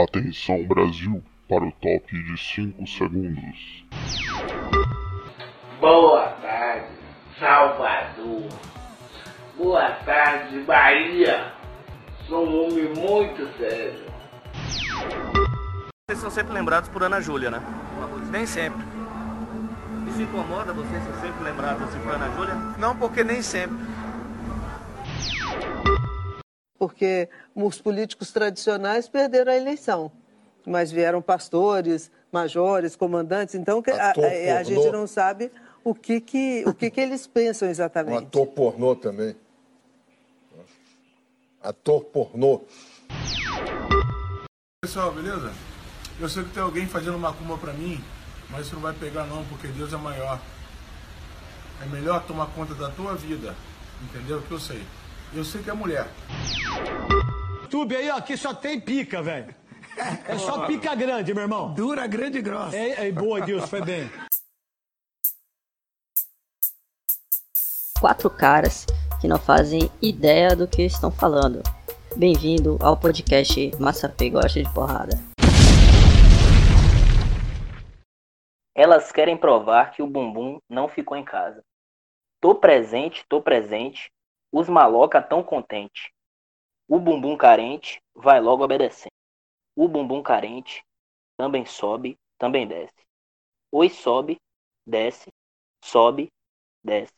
Atenção Brasil para o top de 5 segundos. Boa tarde, Salvador. Boa tarde, Bahia. Sou um homem muito sério. Vocês são sempre lembrados por Ana Júlia, né? Nem sempre. Isso incomoda vocês ser sempre lembrados assim por Ana Júlia? Não, porque nem sempre. Porque os políticos tradicionais perderam a eleição, mas vieram pastores, majores, comandantes, então a, a, a gente não sabe o que, que, o que, que eles pensam Um exatamente. ator pornô também. Ator pornô. Pessoal, beleza? Eu sei que tem alguém fazendo macumba pra mim, mas isso não vai pegar não, porque Deus é maior. É melhor tomar conta da tua vida, entendeu? Que eu sei. Eu sei que é mulher. YouTube aí, ó, aqui só tem pica, velho. É só pica grande, meu irmão. Dura, grande e grossa. É, é boa, Deus, foi bem. quatro caras que não fazem ideia do que estão falando. Bem-vindo ao podcast Massa P Gosta de Porrada. Elas querem provar que o bumbum não ficou em casa. Tô presente, tô presente. Os maloca tão contente. O bumbum carente vai logo obedecendo. O bumbum carente também sobe, também desce. Oi sobe, desce, sobe, desce.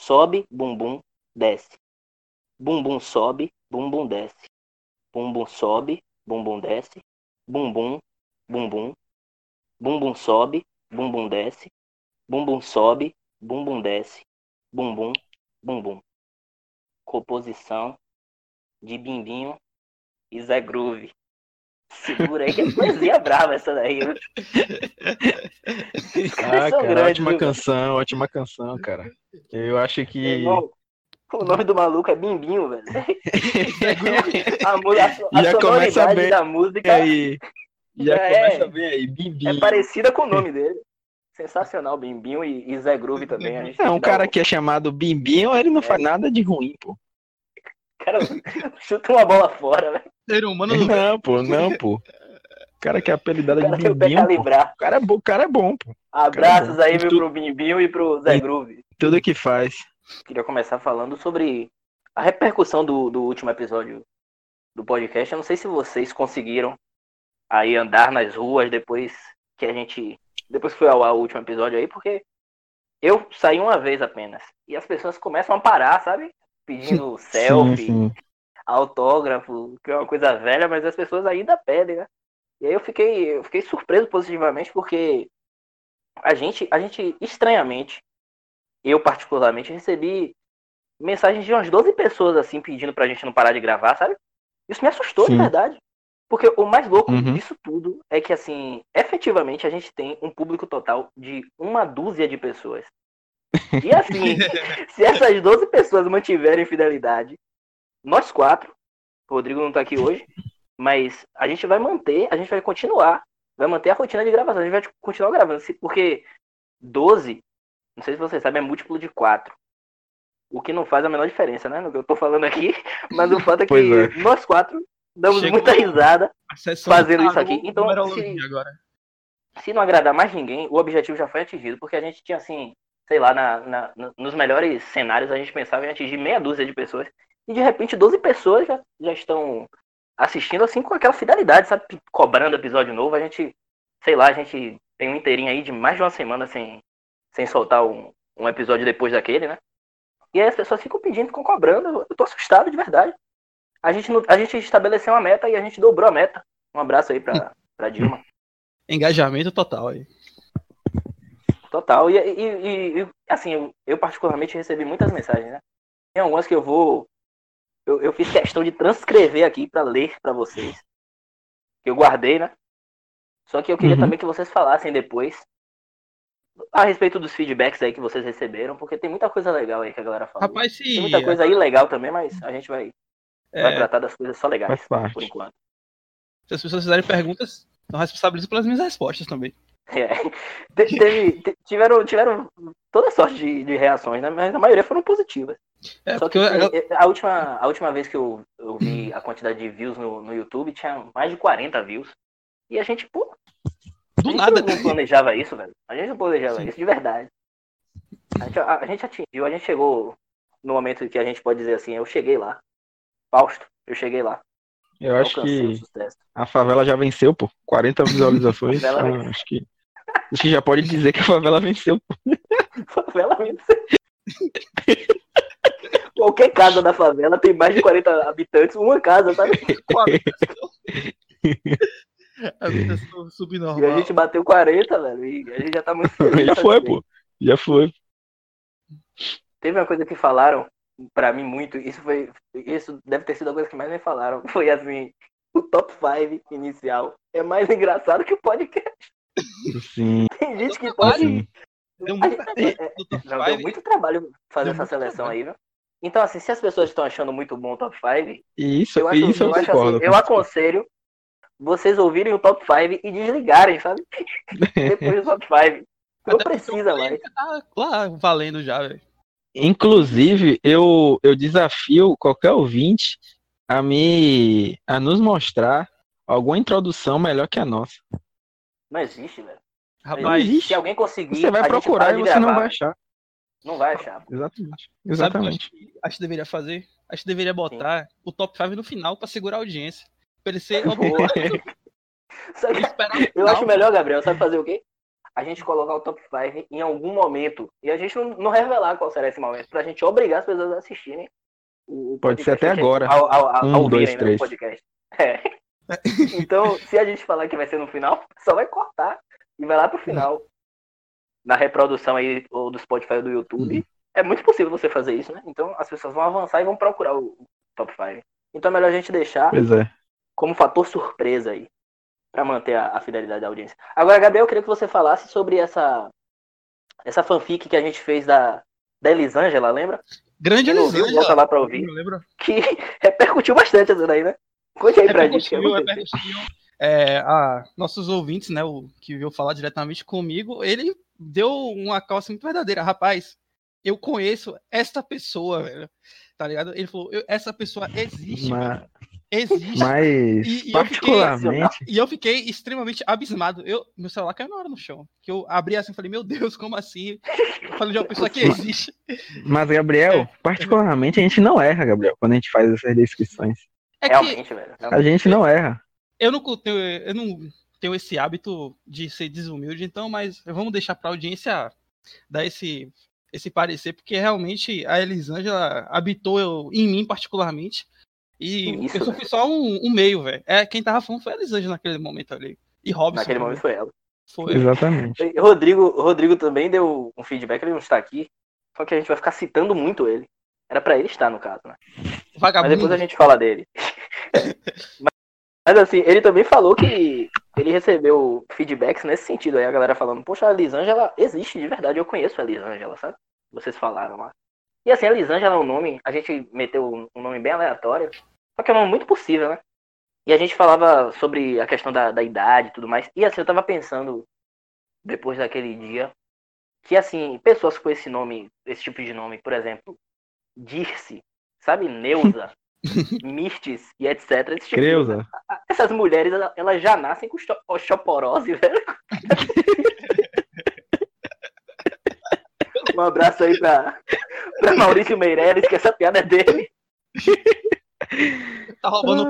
Sobe, bumbum, desce. Bumbum sobe, bumbum desce. Bumbum sobe, bumbum desce. Bumbum, bumbum. Bumbum sobe, bumbum desce. Bumbum sobe, bumbum desce. Bumbum, bumbum. Composição de Bimbinho e Zé Groove. Segura aí que é poesia brava essa daí. viu? Ah, cara, grandes, ótima viu? canção, ótima canção, cara. Eu acho que. Irmão, o nome do maluco é Bimbinho, velho. a, a, a Já sonoridade bem da música aí. Já É. começa bem aí, Bimbinho. é parecida com o nome dele. Sensacional, Bimbinho e, e Zé Groove também. A gente É, um cara o- que é chamado Bimbinho, ele não faz nada de ruim, pô. Cara, chuta uma bola fora, velho. Ser humano Não, pô, não, pô. O cara que é apelidado de Bimbinho. O cara é bom, o cara é bom, pô. Abraços bom. aí, viu, tu- pro Bimbinho e pro Zé e- Groove. Tudo que faz. Queria começar falando sobre a repercussão do, do último episódio do podcast. Eu não sei se vocês conseguiram aí andar nas ruas depois que a gente. Depois que foi ao ar o último episódio aí, porque eu saí uma vez apenas. E as pessoas começam a parar, sabe? Pedindo selfie, Sim, sim. autógrafo, que é uma coisa velha, mas as pessoas ainda pedem, né? E aí eu fiquei, eu fiquei surpreso positivamente porque a gente, a gente estranhamente, eu particularmente recebi mensagens de umas 12 pessoas assim pedindo pra gente não parar de gravar, sabe? Isso me assustou de Sim. verdade. Porque o mais louco Uhum. disso tudo é que assim, efetivamente a gente tem um público total de uma dúzia de pessoas. E assim, se essas 12 pessoas mantiverem fidelidade, nós quatro, o Rodrigo não tá aqui hoje, mas a gente vai manter, a gente vai continuar, vai manter a rotina de gravação, a gente vai continuar gravando, porque 12, não sei se vocês sabem, é múltiplo de 4. O que não faz a menor diferença, né? No que eu tô falando aqui, mas o fato é que é. nós quatro damos Chegou muita risada fazendo isso aqui. Então, se- agora. se não agradar mais ninguém, o objetivo já foi atingido, porque a gente tinha assim, sei lá, na, na- no- nos melhores cenários a gente pensava em atingir meia dúzia de pessoas, e de repente 12 pessoas já, já estão assistindo assim com aquela fidelidade, sabe, cobrando episódio novo, a gente, sei lá, a gente tem um inteirinho aí de mais de uma semana sem, sem soltar um, um episódio depois daquele, né? E aí as pessoas ficam pedindo, ficam cobrando, eu tô assustado de verdade. A gente, a gente estabeleceu uma meta e a gente dobrou a meta. Um abraço aí pra, pra Dilma. Engajamento total aí. Total. E, e- e- assim, eu, eu particularmente recebi muitas mensagens, né? Tem algumas que eu vou. Eu, eu fiz questão de transcrever aqui pra ler pra vocês. Que eu guardei, né? Só que eu queria Uhum. também que vocês falassem depois a respeito dos feedbacks aí que vocês receberam, porque tem muita coisa legal aí que a galera fala. Rapaz, se. Tem muita coisa ilegal também, mas a gente vai, vai é, tratar das coisas só legais, Faz parte. por enquanto. se as pessoas fizerem perguntas, não responsabilizo pelas minhas respostas também. É. Teve, tiveram, tiveram toda sorte de, de, reações, né? Mas a maioria foram positivas. É, Só que eu... a, última, a última vez que eu, eu vi a quantidade de views no, no YouTube tinha mais de 40 views. E a gente, pô. Do a gente nada. não planejava isso, velho. A gente não planejava Sim. isso, de verdade. A gente, a, a gente atingiu, a gente chegou no momento que a gente pode dizer assim, eu cheguei lá. Fausto, eu cheguei lá. Eu acho que a favela já venceu, pô. 40 visualizações. então, acho que acho que já pode dizer que a favela venceu. Pô. favela venceu. Qualquer casa da favela tem mais de 40 habitantes, uma casa, tá? A vida subnormal. E a gente bateu 40, velho. E a gente já tá muito feliz. Já foi, pô. Já foi. Teve uma coisa que falaram para mim muito, isso foi, isso deve ter sido a coisa que mais me falaram, foi assim, o top 5 inicial é mais engraçado que o podcast. Sim. Tem gente que pode... Deu muito, é, é, não, deu muito trabalho fazer essa seleção trabalho. aí, viu? Então, assim, se as pessoas estão achando muito bom o top 5, isso, eu, acho, isso eu, eu, acho assim, eu aconselho vocês ouvirem o top 5 e desligarem, sabe? Depois do top 5. Não precisa mais. Tá lá valendo já, velho. Inclusive, eu, eu desafio qualquer ouvinte a me a nos mostrar alguma introdução melhor que a nossa. Não existe, velho. Rapaz, se alguém conseguir, você vai procurar e você gravar. não vai achar. Não vai achar. Exatamente. Exatamente. Sabe acho que deveria fazer? Acho que deveria botar Sim. o top 5 no final para segurar a audiência. Pra ele ser eu acho melhor, Gabriel, sabe fazer o quê? A gente colocar o top 5 em algum momento e a gente não, não revelar qual será esse momento, pra gente obrigar as pessoas a assistirem o Pode ser até agora. Ao, ao, ao, um, ao dois, três. Né, podcast. É. então, se a gente falar que vai ser no final, só vai cortar e vai lá pro final. Na reprodução aí ou do Spotify ou do YouTube, uhum. é muito possível você fazer isso, né? Então as pessoas vão avançar e vão procurar o top 5. Então é melhor a gente deixar é. como fator surpresa aí para manter a, a, fidelidade da audiência. Agora, Gabriel, eu queria que você falasse sobre essa essa fanfic que a gente fez da, da Elisângela, lembra? Grande Elisângela. Volta lá para ouvir. Que repercutiu bastante essa daí, né? Conte aí pra gente. Repercutiu, é, a, nossos ouvintes, né, o que veio falar diretamente comigo, ele deu uma calça muito verdadeira. Rapaz, eu conheço essa pessoa, velho. Tá ligado? Ele falou, essa pessoa existe. Mas, Existe. Mas, e, e particularmente. Eu fiquei, e eu fiquei extremamente abismado. Eu, meu celular caiu na hora no chão. Que eu abri assim e falei, meu Deus, como assim? Falando de uma pessoa que existe. Mas, Gabriel, é. particularmente, a gente não erra, Gabriel, quando a gente faz essas descrições. É Realmente, velho. A gente não erra. Eu não tenho, eu não tenho esse hábito de ser desumilde, então, mas vamos deixar pra audiência dar esse, esse parecer, porque realmente a Elisângela habitou em mim particularmente. E Isso, eu só fui só um, um meio, velho. É, quem tava falando foi a Elisângela naquele momento ali. E Robson. Naquele momento foi ela. Foi. Exatamente. E Rodrigo, Rodrigo também deu um feedback, ele não está aqui. Só que a gente vai ficar citando muito ele. Era para ele estar, no caso, né? Vagabundo. Mas depois a gente fala dele. mas, mas, assim, ele também falou que ele recebeu feedbacks nesse sentido aí, a galera falando, poxa, a Lisângela existe de verdade, eu conheço a Lisângela, sabe? Vocês falaram lá. E assim, a Lisângela é um nome, a gente meteu um nome bem aleatório, só que é um nome muito possível, né? E a gente falava sobre a questão da, da idade e tudo mais. E assim, eu tava pensando, depois daquele dia, que assim, pessoas com esse nome, esse tipo de nome, por exemplo, Dirce, sabe? Neuza, Mirtes e etc. Esse tipo de, essas mulheres, elas já nascem com osteoporose, velho. um abraço aí pra, pra Maurício Meirelles, que essa piada é dele. tá roubando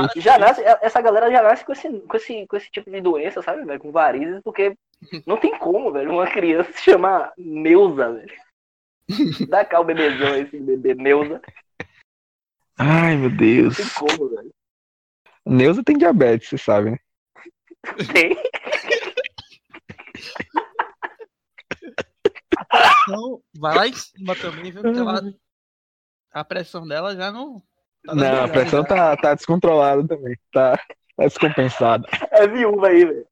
Ai, já nasce, essa galera já nasce com esse, com esse, com esse tipo de doença, sabe, velho? Com varizes, porque não tem como, velho, uma criança se chamar Neuza, velho. Dá cá o bebezão esse bebê Neuza. Ai, meu Deus. Não tem como, velho. Neuza tem diabetes, você sabe, né? Tem. Pressão vai lá em cima também, viu? Porque ela a pressão dela já não. Tá não, a pressão tá, tá descontrolada também. Tá, tá descompensada. É viúva aí, velho.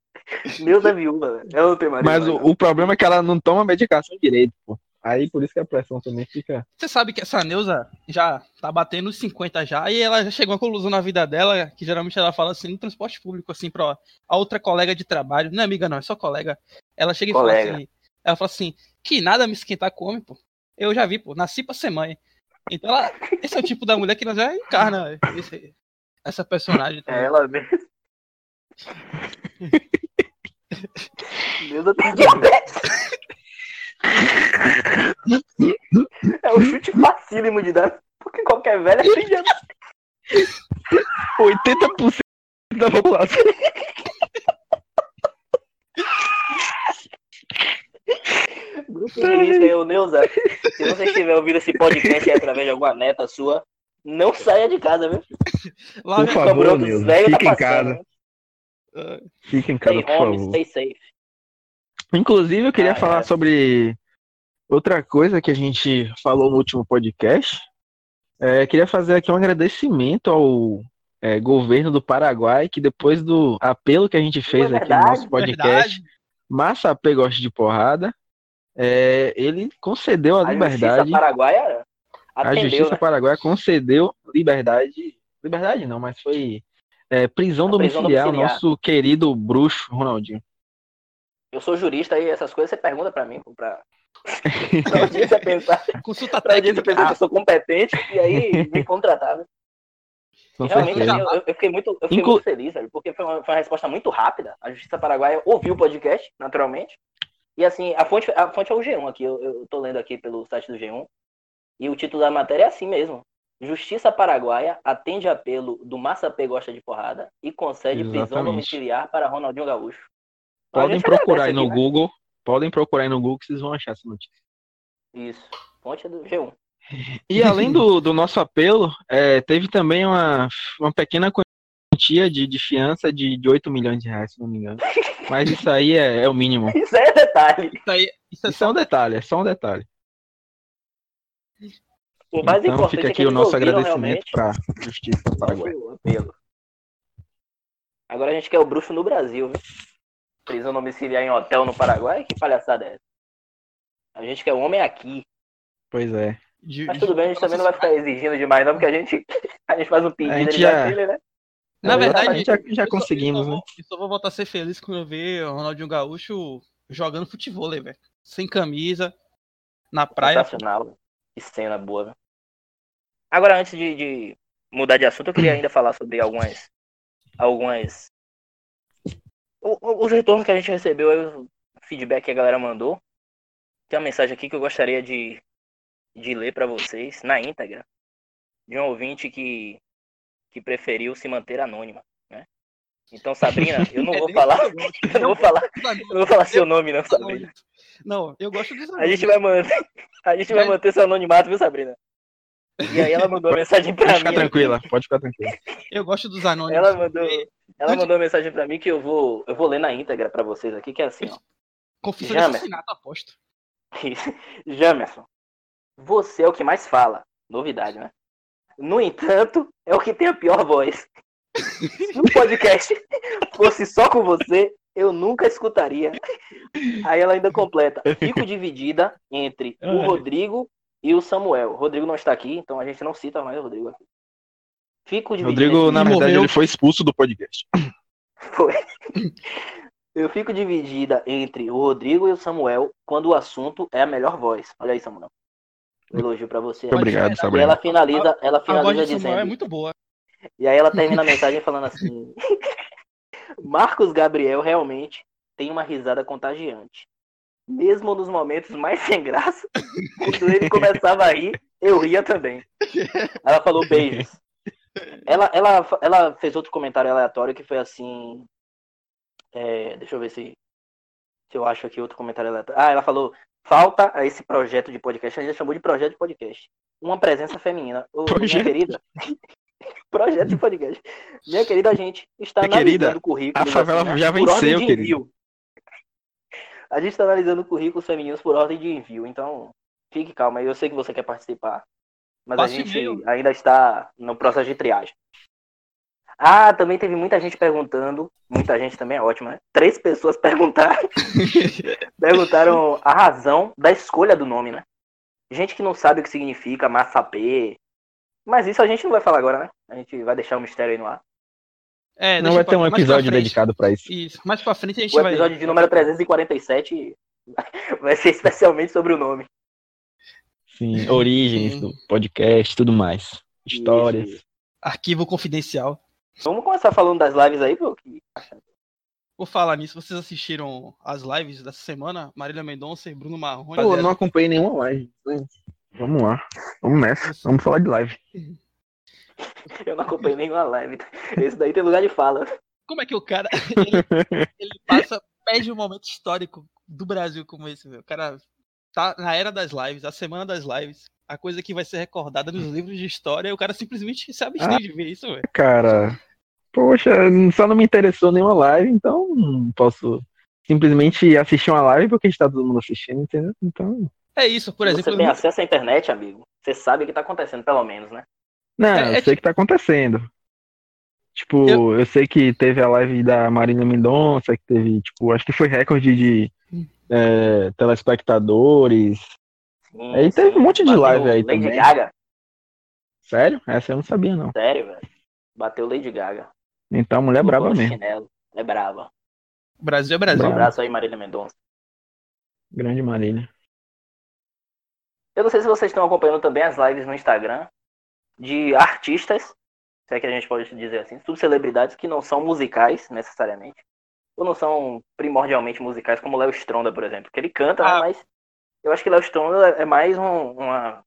Deus é viúva, velho. Ela não tem mais. Mas o, o, problema é que ela não toma medicação direito, pô. Aí por isso que a pressão também fica. Você sabe que essa Neuza já tá batendo os 50 já, e ela já chegou a conclusão na vida dela, que geralmente ela fala assim no transporte público, assim, pra a outra colega de trabalho, não é amiga, não, é só colega. Ela chega colega. e fala assim. Ela fala assim, que nada me esquentar come, pô. Eu já vi, pô, nasci pra ser mãe. Então ela, esse é o tipo da mulher que nós já encarna esse, essa personagem. Também. É ela mesmo. Neuza tem diabetes. É o chute facílimo de dar, porque qualquer velha tem diabetes. 80% da população. Grupo de risco Neuza. Se você estiver ouvindo esse podcast através de alguma neta sua, não saia de casa, viu? Lá por favor, Neuza, fique tá em casa. Fique em casa, stay por home, favor. Stay safe. Inclusive, eu queria ah, falar é. sobre outra coisa que a gente falou no último podcast. É, queria fazer aqui um agradecimento ao é, governo do Paraguai, que depois do apelo que a gente fez aqui no nosso podcast, Massa P gosta de porrada, é, ele concedeu a, a liberdade. Justiça Paraguaia atendeu, a Justiça né? Paraguaia concedeu liberdade. Liberdade não, mas foi é, prisão, domiciliar, ao nosso querido bruxo Ronaldinho. Eu sou jurista e essas coisas você pergunta para mim, pra, pra audiência pensar. Consulta pra audiência pensar que eu sou competente e aí me contratar. Né? Realmente, assim, eu, eu, fiquei, muito, eu fiquei Inclu... muito feliz, sabe? porque foi uma, foi uma resposta muito rápida. A Justiça Paraguaia ouviu o podcast, naturalmente. E assim, a fonte, a fonte é o G1 aqui, eu, eu tô lendo aqui pelo site do G1. E o título da matéria é assim mesmo. Justiça Paraguaia atende apelo do Massa P Gosta de Porrada e concede Exatamente. prisão domiciliar para Ronaldinho Gaúcho. Podem procurar aí no aqui, né? Google, né? podem procurar aí no Google que vocês vão achar essa notícia. Isso, fonte é do G1. E além do, do nosso apelo, é, teve também uma, uma pequena quantia de, de fiança de, de 8 milhões de reais, se não me engano. Mas isso aí é, é o mínimo. Isso aí é detalhe. Isso, aí, isso, é, isso é um detalhe, é só um detalhe. O mais então importante fica é aqui o nosso agradecimento para a Justiça Paraguai. Agora a gente quer o bruxo no Brasil, viu? Prisão domiciliar em hotel no Paraguai? Que palhaçada é essa? A gente quer o homem aqui. Pois é. Mas tudo bem, a gente também não vai ficar exigindo demais, não, porque a gente, a gente faz um pedido a gente já... dele, né? Na verdade, a gente já, já conseguimos, eu né? Eu só vou voltar a ser feliz quando eu ver o Ronaldinho Gaúcho jogando futebol, velho. Sem camisa, na praia. Sensacional. Que cena boa, velho. Agora, antes de, de, mudar de assunto, eu queria ainda falar sobre algumas. Algumas. Os retornos que a gente recebeu, o feedback que a galera mandou. Tem uma mensagem aqui que eu gostaria de, de ler para vocês, na íntegra, de um ouvinte que, que preferiu se manter anônima. Né? Então, Sabrina, eu não vou falar. Eu não vou falar. Eu não vou falar seu nome, não, Sabrina. Não, eu gosto dos A gente vai manter, a gente vai manter seu anonimato, viu, Sabrina? E aí ela mandou uma mensagem pra pode mim. Ficar tranquila, pode ficar tranquila. Eu gosto dos anônimos. Ela mandou, ela mandou uma mensagem pra mim que eu vou, eu vou ler na íntegra pra vocês aqui, que é assim, ó. Confissão de assassinato, aposto. Jamerson, você é o que mais fala. Novidade, né? No entanto, é o que tem a pior voz. Se o podcast fosse só com você, eu nunca escutaria. Aí ela ainda completa. Fico dividida entre o Rodrigo e o Samuel. O Rodrigo não está aqui, então a gente não cita mais o Rodrigo aqui. Fico dividida. Rodrigo, na verdade, morreu. ele foi expulso do podcast. Foi. Eu fico dividida entre o Rodrigo e o Samuel quando o assunto é a melhor voz. Olha aí, Samuel. Um elogio para você. Muito obrigado, Samuel. E ela finaliza, ela finaliza a voz dizendo. é muito boa. E aí ela termina a mensagem falando assim: Marcos Gabriel realmente tem uma risada contagiante. Mesmo nos momentos mais sem graça, quando ele começava a rir, eu ria também. Ela falou beijos. Ela, ela, ela fez outro comentário aleatório que foi assim: é, deixa eu ver se, se eu acho aqui outro comentário. Ah, ela falou: falta a esse projeto de podcast. A gente chamou de projeto de podcast. Uma presença feminina. Ô, minha querida. projeto de podcast. Minha querida, a gente está minha analisando querida, o currículo. A favela assim, já venceu, querido. A gente está analisando currículos femininos por ordem de envio. Então, fique calma. Eu sei que você quer participar. Mas Passe a gente ainda está no processo de triagem. Ah, também teve muita gente perguntando. Muita gente também é ótimo, né? Três pessoas perguntaram. perguntaram a razão da escolha do nome, né? gente que não sabe o que significa massapê. Mas isso a gente não vai falar agora, né? A gente vai deixar o mistério aí no ar. É, não vai ter um episódio dedicado para isso. Isso, mais pra frente a gente o vai. O episódio de número 347 vai ser especialmente sobre o nome. Sim, origens Sim. do podcast, tudo mais. Histórias. Isso. Arquivo confidencial. Vamos começar falando das lives aí, pô. Vou falar nisso, vocês assistiram as lives dessa semana? Marília Mendonça e Bruno Marrone? Pô, eu não acompanhei nenhuma live. Vamos lá, vamos nessa, vamos falar de live. Eu não acompanhei nenhuma live. Esse daí tem lugar de fala. Como é que o cara ele, ele passa, perde um momento histórico do Brasil como esse, meu? O cara tá na era das lives, a semana das lives, a coisa que vai ser recordada nos livros de história, e o cara simplesmente se abstém ah, de ver isso, velho. Cara, poxa, só não me interessou nenhuma live, então não posso simplesmente assistir uma live porque está todo mundo assistindo, entendeu? Então. É isso, por exemplo. Você tem acesso à internet, amigo. Você sabe o que está acontecendo, pelo menos, né? Não, é, eu é sei o tipo... que tá acontecendo. Tipo, eu... eu... sei que teve a live da Marina Mendonça, que teve, tipo, acho que foi recorde de é, telespectadores. Sim, aí sim. teve um monte de Bateu live aí Lady também. Gaga. Sério? Essa eu não sabia, não. Sério, velho. Bateu Lady Gaga. Então, mulher brava mesmo. Chinelo. É brava. Brasil é Brasil. Um abraço aí, Marília Mendonça. Grande Marília. Eu não sei se vocês estão acompanhando também as lives no Instagram de artistas, se é que a gente pode dizer assim, subcelebridades que não são musicais necessariamente, ou não são primordialmente musicais, como Léo Stronda, por exemplo, que ele canta, né, ah. mas eu acho que Léo Stronda é mais um, uma,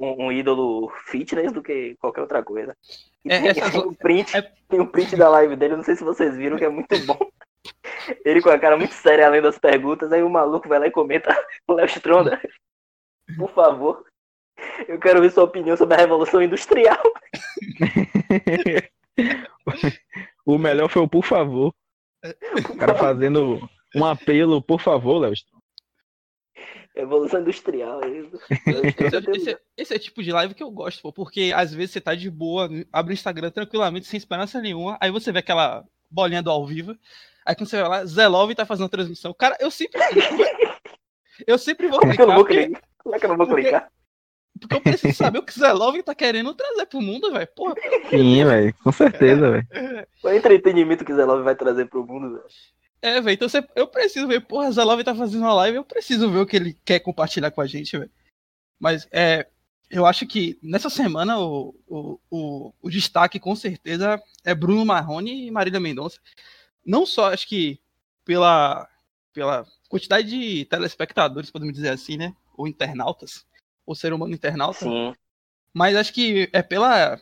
um, um, ídolo fitness do que qualquer outra coisa. E é, tem, tem, um print, é... tem um print da live dele, não sei se vocês viram, que é muito bom. Ele com a cara muito séria além das perguntas, aí o maluco vai lá e comenta o Léo Stronda. Por favor. Eu quero ver sua opinião sobre a Revolução Industrial. o melhor foi o por favor. O cara fazendo um apelo, por favor, Léo. Revolução Industrial, é isso. Esse, esse, esse, é o tipo de live que eu gosto, pô, porque às vezes você tá de boa, abre o Instagram tranquilamente, sem esperança nenhuma, aí você vê aquela bolinha do ao vivo, aí quando você vai lá, Zé Love tá fazendo transmissão. Cara, eu sempre. eu sempre vou clicar. Como é que eu não vou clicar? Como é que eu não vou clicar? Porque eu preciso saber o que o Zé Love tá querendo trazer pro mundo, velho. Porra. Sim, velho. Com certeza, velho. É. O entretenimento que o Zé Love vai trazer pro mundo, velho. É, velho. Então você, eu preciso ver. Porra, Love tá fazendo uma live. Eu preciso ver o que ele quer compartilhar com a gente, velho. Mas é. Eu acho que nessa semana o, o, o, o destaque com certeza é Bruno Marrone e Marília Mendonça. Não só, acho que pela, pela quantidade de telespectadores, podemos dizer assim, né? Ou internautas o ser humano internauta. Sim. Mas acho que é pela.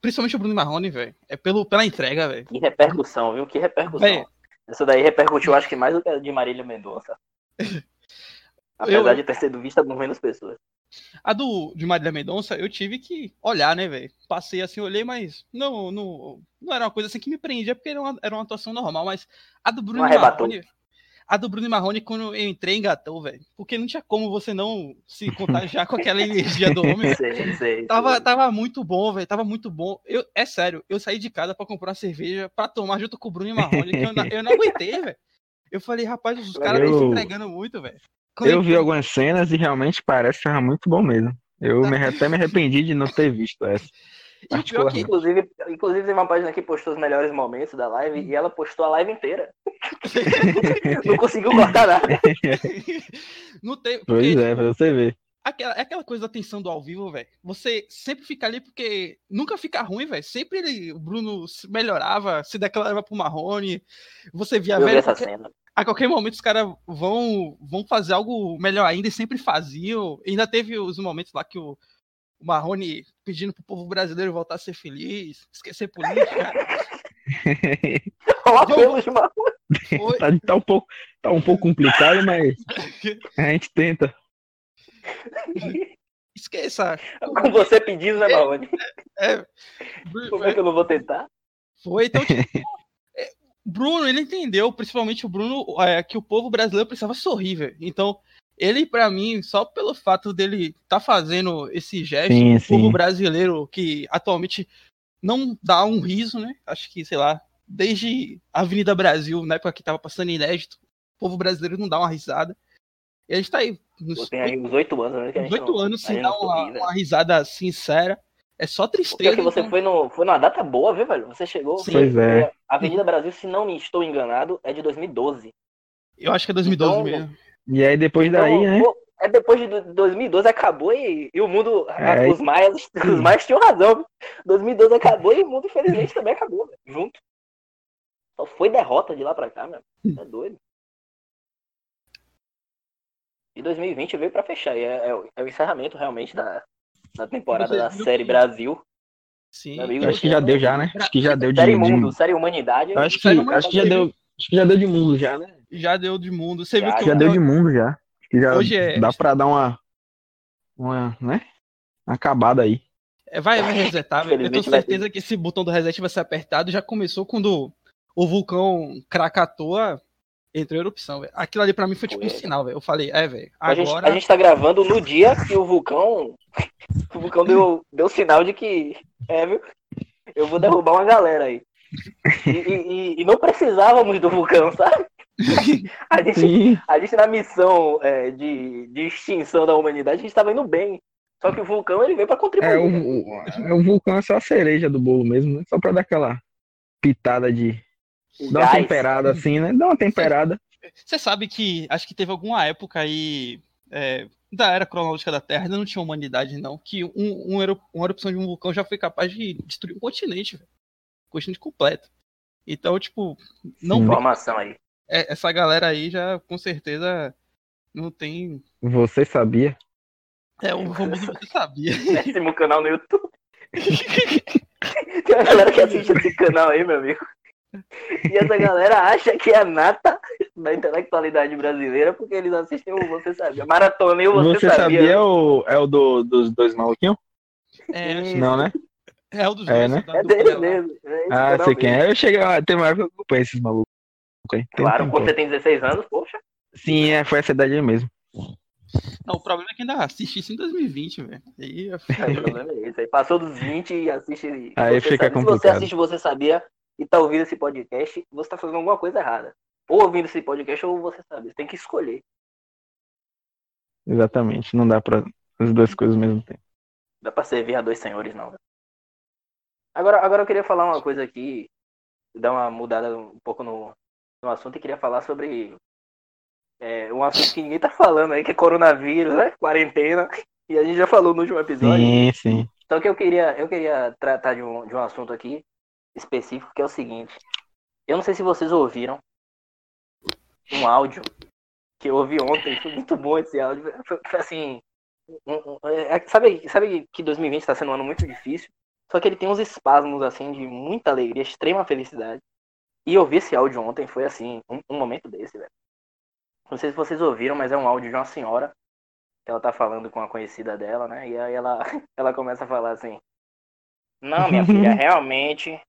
Principalmente o Bruno Marrone, velho. É pelo, pela entrega, velho. Que repercussão, viu? Que repercussão. Véio. Essa daí repercutiu, acho que mais do que a de Marília Mendonça. Apesar eu... de ter sido vista por menos pessoas. A do de Marília Mendonça, eu tive que olhar, né, velho? Passei assim, olhei, mas não, não, não era uma coisa assim que me prendia, porque era uma, era uma atuação normal, mas a do Bruno Marrone. A do Bruno Marrone, quando eu entrei, engatou, velho. Porque não tinha como você não se contagiar com aquela energia do homem. Sei, sei, tava, sei. tava muito bom, velho. Tava muito bom. Eu, é sério, eu saí de casa para comprar uma cerveja para tomar junto com o Bruno Marrone, que eu, não, eu não aguentei, velho. Eu falei, rapaz, os caras estão se entregando muito, velho. Eu vi algumas cenas e realmente parece que tava muito bom mesmo. Eu me, até me arrependi de não ter visto essa. Que, inclusive, inclusive, tem uma página que postou os melhores momentos da live e ela postou a live inteira. não conseguiu cortar nada. Não tem, porque, pois é, pra você ver. Aquela, é aquela coisa da tensão do ao vivo, velho. Você sempre fica ali porque nunca fica ruim, velho. Sempre ele, o Bruno melhorava, se declarava pro Marrone. Você via, velho. Essa qualquer, cena. A qualquer momento os caras vão, vão fazer algo melhor ainda e sempre faziam. ainda teve os momentos lá que o o Marrone pedindo pro povo brasileiro voltar a ser feliz, esquecer política. tá, tá, um pouco, tá um pouco complicado, mas a gente tenta. Esqueça. Com você pedindo, né, Marrone? É, é, Como é que eu não vou tentar? Foi, então, tipo, é, Bruno, ele entendeu, principalmente o Bruno, é, que o povo brasileiro precisava sorrir, velho. Então, ele, para mim, só pelo fato dele tá fazendo esse gesto, sim, o povo brasileiro que atualmente não dá um riso, né? Acho que, sei lá, desde a Avenida Brasil, na época que tava passando inédito, o povo brasileiro não dá uma risada. E a gente tá aí. Nos, tem aí uns oito anos, né? Uns oito anos sem dar uma, uma, risada sincera. É só tristeza. Porque você então. foi, no, foi numa data boa, viu, velho? Você chegou. Sim. Pois é. A Avenida Brasil, se não me estou enganado, é de 2012. Eu acho que é 2012 então, mesmo. E aí depois então, daí, né? Pô, é depois de 2012 acabou e, e o mundo. É, os maias, os maias tinham razão. 2012 acabou e o mundo, infelizmente, também acabou, véio, junto. Só foi derrota de lá pra cá, meu. É doido. E 2020 veio pra fechar. E é, é, é o encerramento realmente da, da temporada da Série Brasil. Sim. Amigo, acho que já deu já, né? Acho que já deu de Série Mundo, Série Humanidade. Acho que, acho que já deu. Acho que já deu de mundo já, né? Já deu de mundo. Você já, viu que já eu... deu de mundo já. Já Hoje é... dá pra dar uma. Uma, né? Acabada aí. É, vai, vai resetar, velho. Eu tenho certeza que esse botão do reset vai ser apertado. Já começou quando o vulcão Krakatoa entrou em erupção, velho. Aquilo ali pra mim foi tipo um sinal, velho. Eu falei, é, velho. Agora... A gente, a gente tá gravando no dia que o vulcão. o vulcão deu, deu sinal de que. É, viu? Eu vou derrubar uma galera aí. E, e, e não precisávamos do vulcão, sabe? A gente, a gente na missão é, de, de extinção da humanidade, a gente tava indo bem. Só que o vulcão ele veio pra contribuir. É, o, é, o vulcão é só a cereja do bolo mesmo, né? Só pra dar aquela pitada de Dá uma temperada assim, né? Dá uma temperada. Você sabe que acho que teve alguma época aí é, da era cronológica da Terra, ainda não tinha humanidade, não, que um, um, uma erupção de um vulcão já foi capaz de destruir um continente, velho. Um continente completo. Então, tipo, não. Informação aí. É, essa galera aí já com certeza não tem. Você sabia? É, o famoso você sabia. Péssimo canal no YouTube. tem uma galera que assiste esse canal aí, meu amigo. E essa galera acha que é a nata da intelectualidade brasileira porque eles assistem o Você Sabia. Maratona e o Você, Você Sabia. sabia é, o, é o do, dos dois maluquinhos? É, não, né? É o dos é, dois. Né? É dele mesmo. É ah, sei quem é. Eu cheguei lá, tem uma época que eu acompanho esses malucos. Claro, quando você tem 16 anos, poxa. Sim, é, foi essa idade aí mesmo. Não, o problema é que ainda assisti isso em 2020, velho. Aí, é, o problema é esse. Aí passou dos 20 e assiste. Aí fica sabe. complicado. Se você assiste, você sabia, e tá ouvindo esse podcast, você tá fazendo alguma coisa errada. Ou ouvindo esse podcast, ou você sabe. Você tem que escolher. Exatamente. Não dá pra as duas coisas ao mesmo tempo. Dá pra servir a dois senhores, não. Agora, agora eu queria falar uma coisa aqui, dar uma mudada um pouco no, no assunto e queria falar sobre é, um assunto que ninguém tá falando aí, que é coronavírus, né? Quarentena. E a gente já falou no último episódio. Sim, sim. Então que eu queria, eu queria tratar de um, de um assunto aqui específico que é o seguinte. Eu não sei se vocês ouviram um áudio que eu ouvi ontem. Foi muito bom esse áudio. Foi, foi assim. Um, um, é, sabe, sabe que 2020 está sendo um ano muito difícil? Só que ele tem uns espasmos assim de muita alegria, extrema felicidade. E eu vi esse áudio ontem, foi assim, um, um momento desse, velho. Não sei se vocês ouviram, mas é um áudio de uma senhora. Que ela tá falando com uma conhecida dela, né? E aí ela, ela começa a falar assim. Não, minha filha, realmente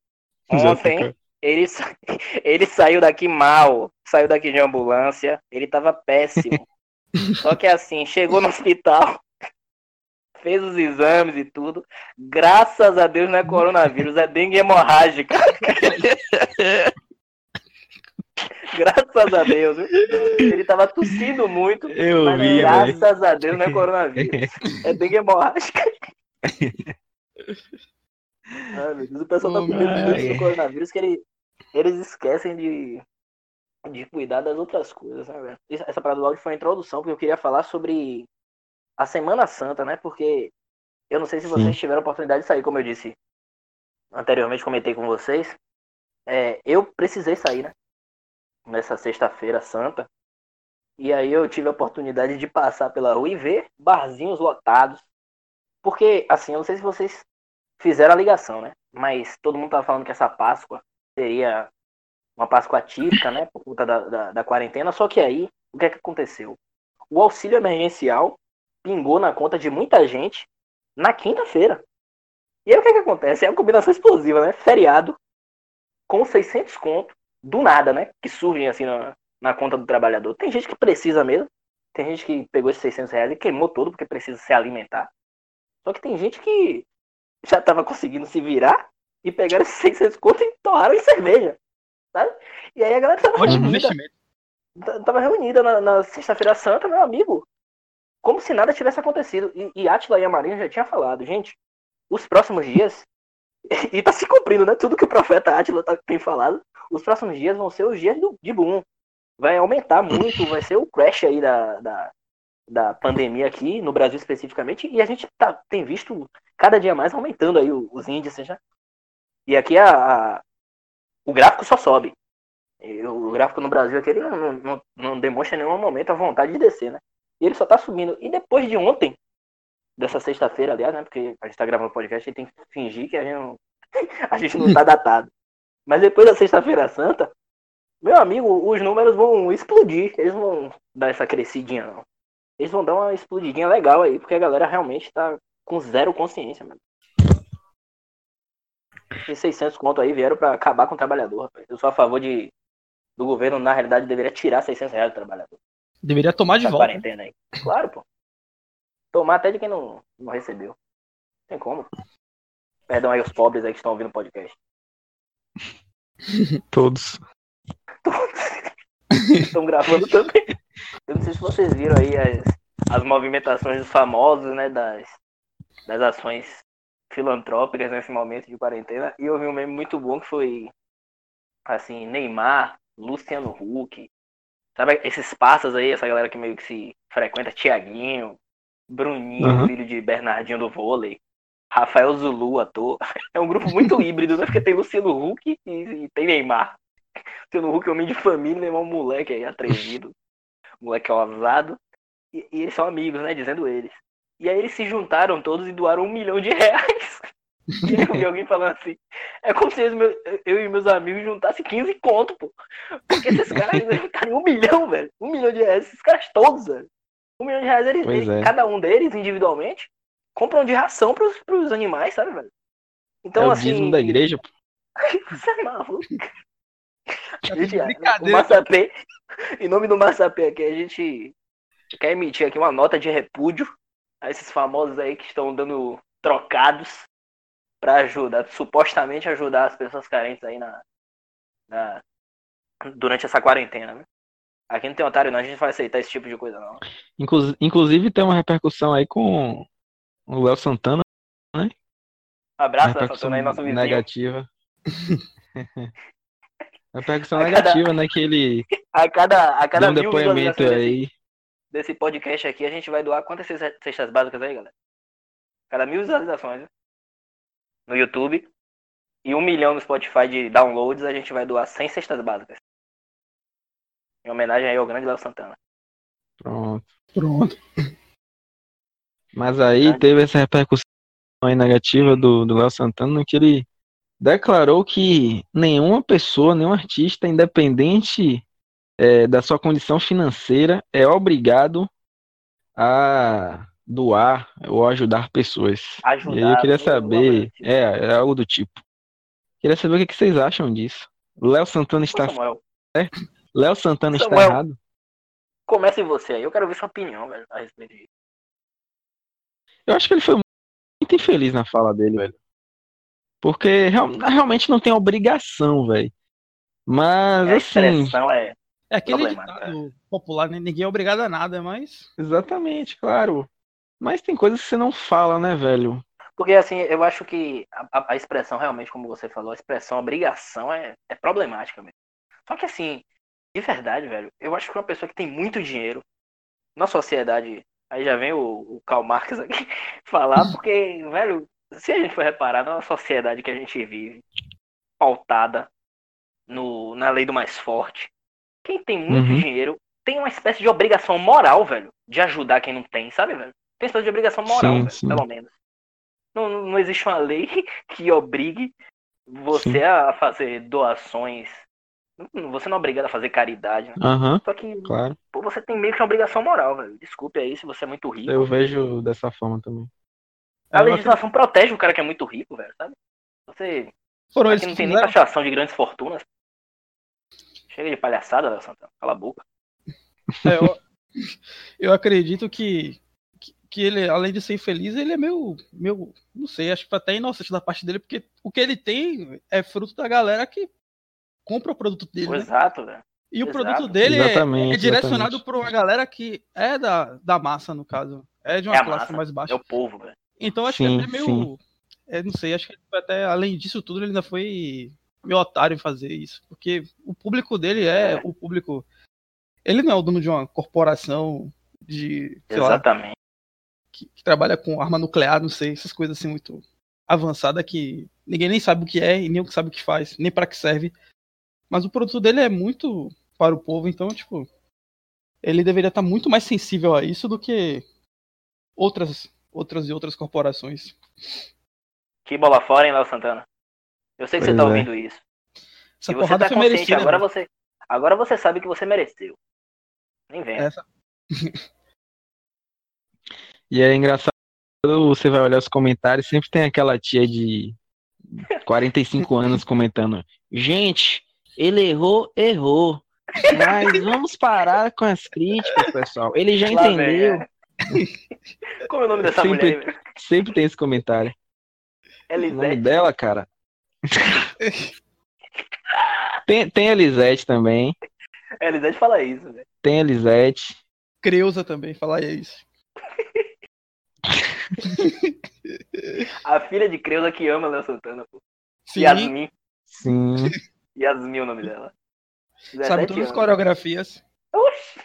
Ontem ele, ele saiu daqui mal, saiu daqui de ambulância, ele tava péssimo. Só que assim, chegou no hospital, fez os exames e tudo. Graças a Deus não é coronavírus, é dengue hemorrágica. graças a Deus. Ele tava tossindo muito. Eu mas vi, graças véio. a Deus não é coronavírus. É dengue hemorrágica. Ai, meu Deus, o pessoal tá com medo do coronavírus que ele, eles esquecem de, de cuidar das outras coisas, né, velho? Essa parada do áudio foi a introdução, porque eu queria falar sobre a Semana Santa, né? Porque eu não sei se vocês Sim. tiveram a oportunidade de sair, como eu disse anteriormente, comentei com vocês. É, eu precisei sair, né? Nessa sexta-feira santa. E aí eu tive a oportunidade de passar pela rua e ver barzinhos lotados. Porque, assim, eu não sei se vocês fizeram a ligação, né? Mas todo mundo tava falando que essa Páscoa seria uma Páscoa típica, né? Por conta da, da, da quarentena. Só que aí, o que é que aconteceu? O auxílio emergencial pingou na conta de muita gente na quinta-feira. E aí o que é que acontece? É uma combinação explosiva, né? Feriado com 600 conto, do nada, né? Que surgem assim na, na conta do trabalhador. Tem gente que precisa mesmo. Tem gente que pegou esses 600 reais e queimou todo porque precisa se alimentar. Só que tem gente que já tava conseguindo se virar e pegaram esses 600 conto e torraram em cerveja. Sabe? E aí a galera tava investimento. tava reunida na, na sexta-feira santa, meu amigo. Como se nada tivesse acontecido. E, e Atila e a Marinha já tinha falado, gente, os próximos dias, e tá se cumprindo, né? Tudo que o profeta Atila tá, tem falado, os próximos dias vão ser os dias do, de boom. Vai aumentar muito, vai ser o crash aí da, da, da pandemia aqui, no Brasil especificamente, e a gente tá, tem visto cada dia mais aumentando aí os índices, né? E aqui a, a o gráfico só sobe. O gráfico no Brasil aqui ele não, não, não demonstra em nenhum momento a vontade de descer, né? E ele só tá subindo. E depois de ontem, dessa sexta-feira, aliás, né? Porque a gente tá gravando podcast e tem que fingir que a gente não, a gente não tá datado. Mas depois da sexta-feira santa, meu amigo, os números vão explodir. Eles vão dar essa crescidinha, não. Eles vão dar uma explodidinha legal aí, porque a galera realmente tá com zero consciência, mano. Esses 600 conto aí vieram para acabar com o trabalhador, rapaz. Eu sou a favor de do governo, na realidade, deveria tirar 600 reais do trabalhador. Deveria tomar de volta. quarentena aí. Claro, pô. Tomar até de quem não, não recebeu. Tem como. Perdão aí os pobres aí que estão ouvindo o podcast. Todos. Todos. Estão gravando também. Eu não sei se vocês viram aí as, as movimentações dos famosos, né? Das, das ações filantrópicas nesse momento de quarentena. E eu vi um meme muito bom que foi assim, Neymar, Luciano Huck, sabe esses passos aí, essa galera que meio que se frequenta, Tiaguinho, Bruninho, uhum. filho de Bernardinho do vôlei, Rafael Zulu, ator. É um grupo muito híbrido, né? Porque tem Luciano Huck e, e tem Neymar. Luciano Huck é homem de família, Neymar é um moleque aí atrevido, moleque ousado. E, e eles são amigos, né? Dizendo eles. E aí eles se juntaram todos e doaram um milhão de reais. E eu vi alguém falando assim, é como se eu e meus amigos juntassem 15 conto, pô. Porque esses caras ficaram um milhão, velho. Um milhão de reais, esses caras todos, velho. Um milhão de reais, eles, eles é. cada um deles, individualmente, compram de ração pros, pros animais, sabe, velho? Então, é assim. O da igreja, pô. Você é maluco. A gente, o Massapê, em nome do Massapê aqui, a gente quer emitir aqui uma nota de repúdio a esses famosos aí que estão dando trocados para ajudar, supostamente ajudar as pessoas carentes aí na, na durante essa quarentena, né? Aqui não tem otário não, a gente vai aceitar esse tipo de coisa não. Inclusive tem uma repercussão aí com o Léo Santana, né? Abraço, Léo Santana aí, nosso vizinho. Negativa. repercussão a negativa, cada, né? Que ele a cada, a cada um depoimento aí. Desse podcast aqui, a gente vai doar quantas cestas básicas aí, galera? Cada mil visualizações, né? no YouTube e um milhão no Spotify de downloads, a gente vai doar 100 cestas básicas. Em homenagem aí ao grande Léo Santana. Pronto. Pronto. Mas aí é. teve essa repercussão negativa do Léo Santana, que ele declarou que nenhuma pessoa, nenhum artista, independente é, da sua condição financeira, é obrigado a doar ou ajudar pessoas. Ajudar, e aí eu queria saber, é, é algo do tipo. Queria saber o que, vocês acham disso. Léo Santana está certo? Léo Santana Samuel, está errado? Comece você aí, eu quero ver sua opinião, velho, a respeito disso. Eu acho que ele foi muito infeliz na fala dele, velho. Porque realmente não tem obrigação, velho. Mas, é, assim. É, é aquele ditado popular, né? Ninguém é obrigado a nada, mas. Exatamente, claro. Mas tem coisas que você não fala, né, velho? Porque, assim, eu acho que a, a expressão, realmente, como você falou, a expressão obrigação é, é problemática mesmo. Só que, assim, de verdade, velho, eu acho que uma pessoa que tem muito dinheiro na sociedade, aí já vem o, o Karl Marx aqui falar, porque, velho, se a gente for reparar na sociedade que a gente vive, pautada no, na lei do mais forte, quem tem muito uhum. dinheiro tem uma espécie de obrigação moral, velho, de ajudar quem não tem, sabe, velho? Tem de obrigação moral, sim, velho, sim. pelo menos. Não, não existe uma lei que obrigue você sim. a fazer doações. Você não é obrigado a fazer caridade, né? Uhum, Só que claro. pô, você tem meio que uma obrigação moral, velho. Desculpe aí se você é muito rico. Eu vejo dessa forma também. A legislação protege o cara que é muito rico, velho, sabe? Você. Foram aqui não tem nem taxação de grandes fortunas. Chega de palhaçada, Léo Santana. Cala a boca. É, eu, eu acredito que que ele, além de ser infeliz, ele é meio, meio não sei, acho que até inocente da parte dele, porque o que ele tem é fruto da galera que compra o produto dele. Né? Exato, velho. E o produto dele é, é, direcionado para uma galera que é da, da massa, no caso. É de uma é classe massa, mais baixa. É o povo, velho. Então acho sim, que é meio. Sim. É, não sei, acho que até além disso tudo, ele ainda foi meio otário em fazer isso. Porque o público dele é, é. o público. Ele não é o dono de uma corporação de. Exatamente. Lá, que, que, trabalha com arma nuclear, não sei, essas coisas assim muito avançada que ninguém nem sabe o que é e nem o que sabe o que faz, nem para que serve. Mas o produto dele é muito para o povo, então, tipo, ele deveria estar muito mais sensível a isso do que outras outras e outras corporações. Que bola fora, hein, Léo Santana? Eu sei que pois você tá é. ouvindo isso. Essa e você tá consciente, merecida, agora você, agora você sabe que você mereceu. Nem vem. Essa... e é engraçado, você vai olhar os comentários, sempre tem aquela tia de 45 anos comentando: Gente, ele errou, errou. Mas vamos parar com as críticas, pessoal. Ele já Lá entendeu. Vem, é. Como é o nome dessa sempre, mulher? Sempre tem esse comentário. Elisete. O nome dela, cara. tem, tem Elisete também. Elisete fala isso, velho. Tem Elisete. Creuza também fala isso. A filha de Creuza que ama Léo Santana, pô. Sim. Yasmin. Sim. Yasmin é o nome dela. Sabe todas as coreografias. Oxi.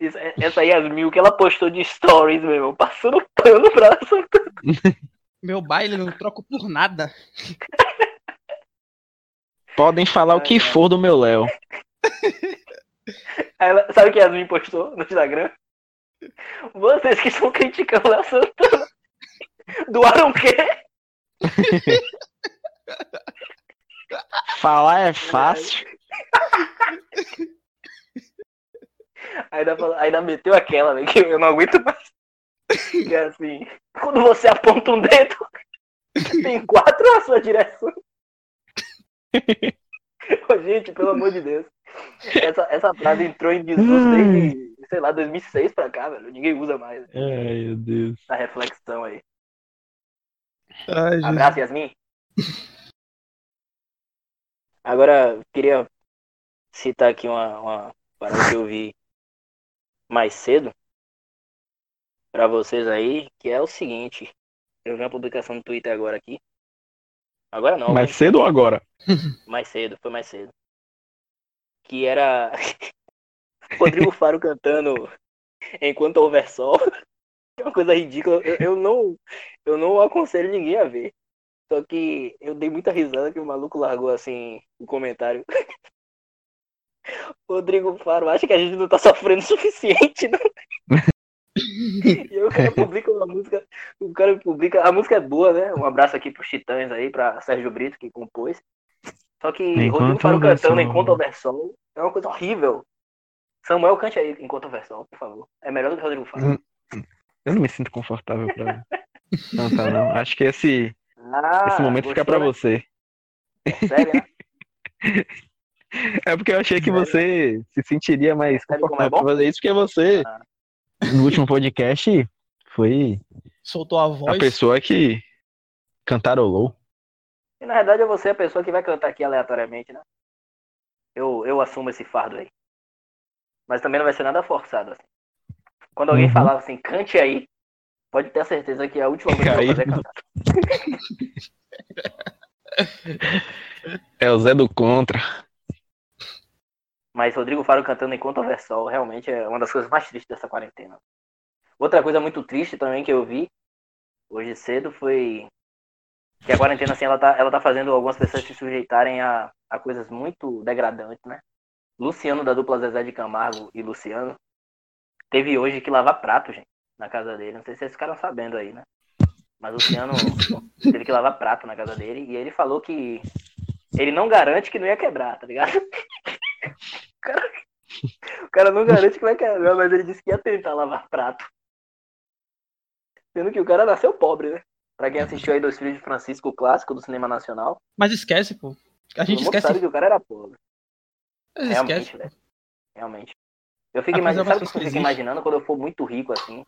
Isso, é, essa Yasmin, o que ela postou de stories, meu irmão, passando pano pra ela. Meu baile não troco por nada. Podem falar o que for do meu Léo. sabe o que a Yasmin postou no Instagram? Vocês que estão criticando a Santana doaram o quê? Falar é fácil. Ainda, ainda meteu aquela, véio, que eu não aguento mais. Que é assim, quando você aponta um dedo, tem quatro na sua direção. gente, pelo amor de Deus. Essa, essa frase entrou em desuso desde, sei lá, 2006 pra cá, velho. Ninguém usa mais. Ai, meu Deus. Essa reflexão aí. Ai, Abraço, Yasmin. Agora, queria citar aqui uma, uma parada que eu vi mais cedo para vocês aí, que é o seguinte. Eu vi uma publicação no Twitter agora aqui. Agora não. Mais cedo ou agora? Mais cedo, foi mais cedo. Que era Rodrigo Faro cantando Enquanto Houver Sol. É uma coisa ridícula. Eu, eu, não, eu não aconselho ninguém a ver. Só que eu dei muita risada que o maluco largou assim o comentário. Rodrigo Faro, acha que a gente não tá sofrendo o suficiente, não? e aí o cara publica uma música, o cara publica, a música é boa, né? Um abraço aqui pros Titãs aí, pra Sérgio Brito que compôs. Só que enquanto Rodrigo Faro cantando enquanto o versão é uma coisa horrível. Samuel, cante aí enquanto o versão, por favor. É melhor do que Rodrigo Faro. Eu não me sinto confortável pra cantar, não. Acho que esse, ah, esse momento fica pra né? você. É sério, né? É porque eu achei que você se sentiria mais é confortável é pra fazer isso, porque você, ah. no último podcast, foi. Soltou a voz. A pessoa que cantarolou. E na verdade é você a pessoa que vai cantar aqui aleatoriamente, né? Eu, eu assumo esse fardo aí. Mas também não vai ser nada forçado, assim. Quando alguém uhum. falava assim, cante aí, pode ter a certeza que é a última coisa que eu vou fazer é cantar. É o Zé do Contra. Mas Rodrigo Faro cantando enquanto Versol realmente é uma das coisas mais tristes dessa quarentena. Outra coisa muito triste também que eu vi hoje cedo foi que a quarentena assim ela tá, ela tá fazendo algumas pessoas se sujeitarem a, a coisas muito degradantes, né? Luciano da dupla Zezé de Camargo e Luciano teve hoje que lavar prato, gente, na casa dele. Não sei se vocês ficaram sabendo aí, né? Mas o Luciano teve que lavar prato na casa dele e ele falou que ele não garante que não ia quebrar, tá ligado? O cara, o cara não garante que vai quebrar, mas ele disse que ia tentar lavar prato. Sendo que o cara nasceu pobre, né? Pra quem assistiu aí Dois Filhos de Francisco, o clássico do cinema nacional. Mas esquece, pô. A gente esquece. sabe que o cara era pobre. Mas Realmente, esquece. velho. Realmente. Eu fico imaginando, sabe o que eu fico imaginando quando eu for muito rico assim?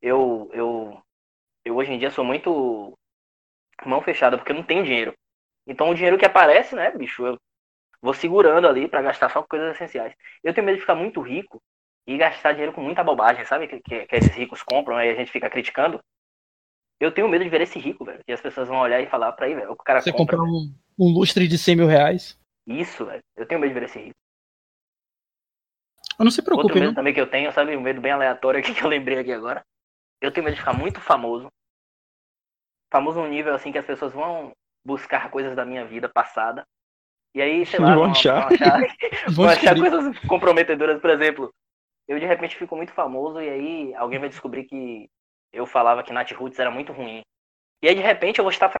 Eu, eu, eu hoje em dia sou muito mão fechada porque eu não tenho dinheiro. Então o dinheiro que aparece, né, bicho, eu vou segurando ali para gastar só com coisas essenciais. Eu tenho medo de ficar muito rico e gastar dinheiro com muita bobagem, sabe? Que, que, que esses ricos compram e a gente fica criticando. Eu tenho medo de ver esse rico, velho. E as pessoas vão olhar e falar pra aí, velho. O cara Você compra, comprar um, um, lustre de 100 mil reais. Isso, velho. Eu tenho medo de ver esse rico. Eu não se preocupe, Outro medo não. também que eu tenho, sabe? Um medo bem aleatório aqui que eu lembrei aqui agora. Eu tenho medo de ficar muito famoso. Famoso num nível assim que as pessoas vão buscar coisas da minha vida passada. E aí, sei lá, Vão achar. vão achar, Vão achar coisas comprometedoras, por exemplo. Eu de repente fico muito famoso e aí alguém vai descobrir que eu falava que Nat Roots era muito ruim. E aí de repente eu vou estar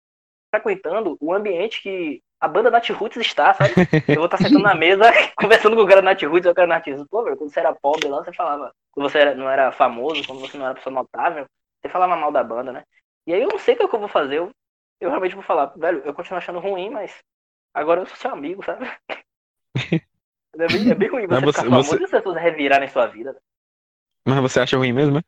frequentando o ambiente que a banda Nat Roots está, sabe? Eu vou estar sentando na mesa, conversando com o cara Nat Roots, eu quero Nat Roots. Pô, velho, quando você era pobre lá, você falava. Quando você era- não era famoso, quando você não era pessoa notável, você falava mal da banda, né? E aí eu não sei o que, é que eu vou fazer. Eu, eu realmente vou falar, velho, eu continuo achando ruim, mas agora eu sou seu amigo, sabe? É bem, é bem ruim você, Mas você- ficar famoso você- e as pessoas revirarem sua vida. Mas você acha ruim mesmo, é?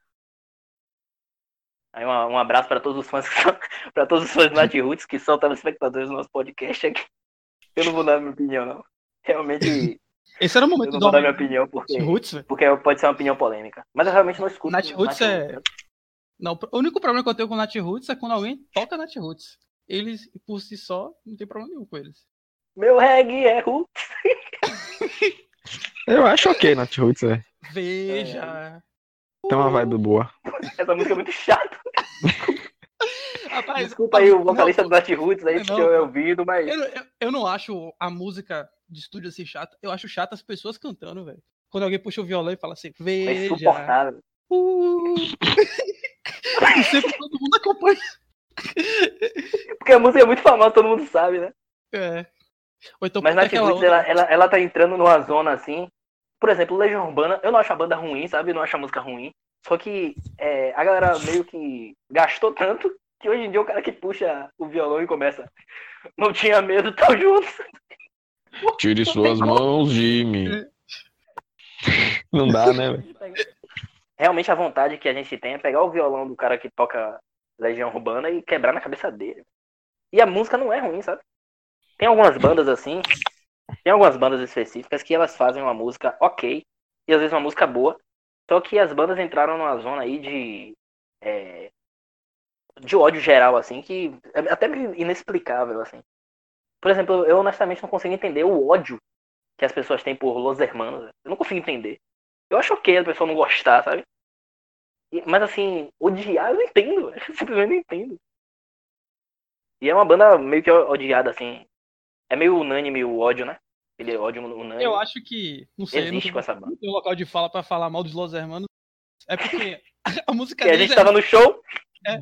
Aí uma- um abraço para todos os fãs que são, para todos os fãs do Nat Roots que são telespectadores do nosso podcast aqui. Eu não vou dar minha opinião, não. Realmente, Esse era o eu momento não do vou dar minha opinião porque, Roots, porque pode ser uma opinião polêmica. Mas eu realmente não escuto. Nat Roots é. Roots. Não, o único problema que eu tenho com Nat Roots é quando alguém toca Nat Roots. Eles, por si só, não tem problema nenhum com eles. Meu reggae é Roots. Eu acho ok, Nat Roots, é. Veja. Tem uma vibe boa. Essa música é muito chata. Rapaz, Desculpa aí o não, vocalista do Nat Roots aí Não, se eu ouvido, mas. Eu, eu, eu não acho a música de estúdio assim chata. Eu acho chata as pessoas cantando, velho. Quando alguém puxa o violão e fala assim, É veja. insuportável. Uh. e sempre todo mundo acompanha. Porque a música é muito famosa, todo mundo sabe, né? É. Então Mas Nat aquela Roots, ela, ela, ela tá entrando numa zona assim. Por exemplo, Legião Urbana, eu não acho a banda ruim, sabe? Eu não acho a música ruim. Só que é, a galera meio que gastou tanto que hoje em dia o cara que puxa o violão e começa. Não tinha medo, tão junto. Tire suas mãos de mim. Não dá, né? Realmente a vontade que a gente tem é pegar o violão do cara que toca Legião Urbana e quebrar na cabeça dele. E a música não é ruim, sabe? Tem algumas bandas assim, tem algumas bandas específicas que elas fazem uma música ok, e às vezes uma música boa, só que as bandas entraram numa zona aí de. é, de ódio geral, assim, que é até inexplicável, assim. Por exemplo, eu honestamente não consigo entender o ódio que as pessoas têm por Los Hermanos. Eu não consigo entender. Eu acho ok a pessoa não gostar, sabe? Mas assim, odiar eu não entendo, eu simplesmente não entendo. E é uma banda meio que odiada, assim. É meio unânime o ódio, né? Ele é ódio unânime. Eu acho que. Não sei, Existe não com essa banda. tem um local de fala pra falar mal dos Los Hermanos. É porque a música Que a gente é- tava no show. É.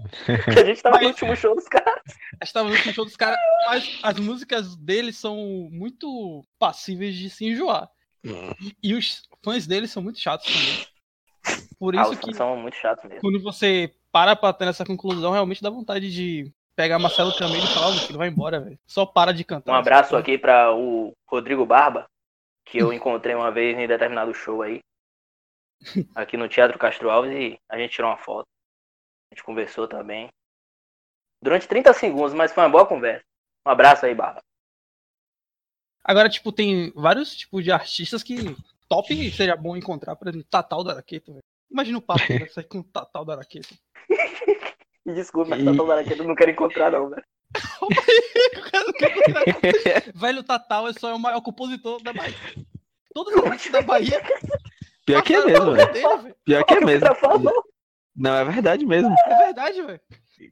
Que a gente tava no Mas- último show dos caras. A gente tava no último show dos caras, mas as músicas deles são muito passíveis de se enjoar. E, e os fãs deles são muito chatos também. Por Ah, isso os que são muito chatos mesmo. quando você para pra ter essa conclusão, realmente dá vontade de pegar Marcelo Camelo e falar, "Ô, meu filho, vai embora, velho. Só para de cantar. Um abraço aqui pra o Rodrigo Barba, que eu encontrei uma vez em determinado show aí. Aqui no Teatro Castro Alves e a gente tirou uma foto. A gente conversou também. Durante 30 segundos, mas foi uma boa conversa. Um abraço aí, Barba. Agora, tipo, tem vários tipos de artistas que top seria bom encontrar, por exemplo, Tatal da Araqueta, velho. Imagina o papo deve sair com o Tatal da Araqueta. Me desculpe, mas tá toda hora que eu não quero encontrar, não, velho. Velho Tatal é só o maior compositor da Bahia. Todos os artistas da Bahia. Pior que é passaram mesmo, velho. Pior que é mesmo. Não, é verdade mesmo. É verdade, velho.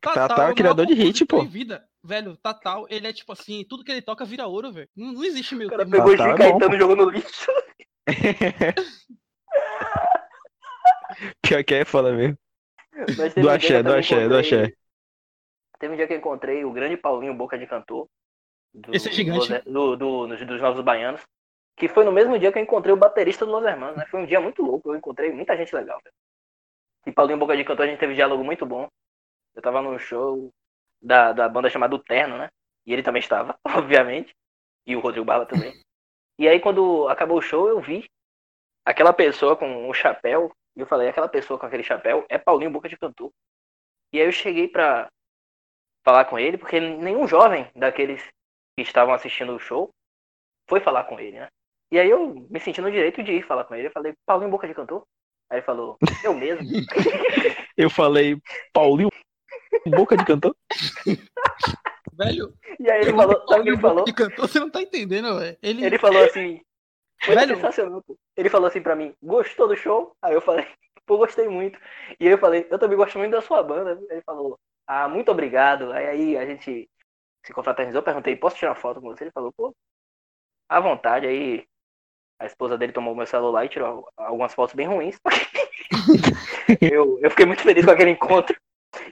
Tatal é o maior criador de hit, pô. Vida. Velho, Tatal, ele é tipo assim, tudo que ele toca vira ouro, velho. Não, não existe meio O cara pegou Tatal o é Gil bom, Caetano e jogou no lixo. Pior que é foda mesmo. Mas Do axé, do axé, do axé. Teve um dia que eu encontrei o grande Paulinho Boca de Cantor. Do, Esse é gigante. Do, do- dos- dos Novos Baianos. Que foi no mesmo dia que eu encontrei o baterista do Los Hermanos, né? Foi um dia muito louco. Eu encontrei muita gente legal. E Paulinho Boca de Cantor, a gente teve um diálogo muito bom. Eu tava num show da, da banda chamada O Terno, né? E ele também estava, obviamente. E o Rodrigo Barba também. E aí, quando acabou o show, eu vi aquela pessoa com o chapéu. E eu falei, aquela pessoa com aquele chapéu é Paulinho Boca de Cantor. E aí eu cheguei pra falar com ele, porque nenhum jovem daqueles que estavam assistindo o show foi falar com ele, né? E aí eu me senti no direito de ir falar com ele. Eu falei, Paulinho Boca de Cantor? Aí ele falou, eu mesmo. eu falei, Paulinho Boca de Cantor? Velho. E aí ele falou, sabe o que ele falou? De cantor, você não tá entendendo, velho. Ele... ele falou assim, foi Velho. sensacional. pô. Ele falou assim pra mim, gostou do show? Aí eu falei, pô, gostei muito. E eu falei, eu também gosto muito da sua banda. Ele falou, ah, muito obrigado. Aí, aí a gente se confraternizou, perguntei, posso tirar foto com você? Ele falou, pô, à vontade. Aí a esposa dele tomou meu celular e tirou algumas fotos bem ruins. eu, eu fiquei muito feliz com aquele encontro.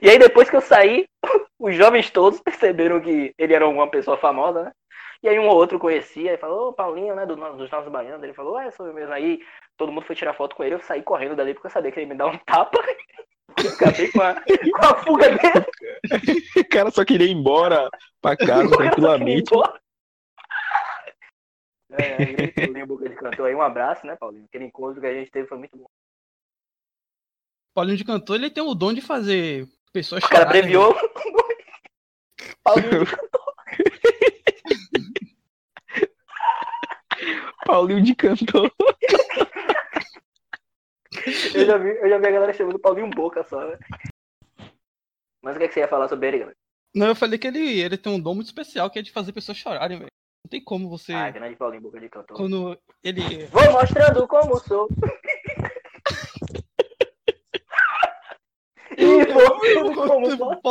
E aí depois que eu saí, os jovens todos perceberam que ele era uma pessoa famosa, né? E aí um ou outro conhecia e falou, ô Paulinho, né, do, dos nossos baianos. Ele falou, é, sou eu mesmo. Aí todo mundo foi tirar foto com ele, eu saí correndo dali porque eu sabia que ele ia me dar um tapa. Eu acabei com a, com a fuga dele. O cara só queria ir embora pra casa tranquilamente. É, grande Paulinho Boca de Cantor aí, um abraço, né, Paulinho? Aquele encontro que a gente teve foi muito bom. Paulinho de Cantor, ele tem o dom de fazer pessoas O cara chorarem, abreviou. velho. Paulinho de Cantor. Paulinho de Cantor. Eu já vi, eu já vi a galera chamando Paulinho Boca só, né? Mas o que, é que você ia falar sobre ele, galera? Não, eu falei que ele, ele tem um dom muito especial, que é de fazer pessoas chorarem, velho. Não tem como você. Ah, grande Paulinho Boca de Cantor. Quando ele. Vou mostrando como sou. e vou mostrando como sou.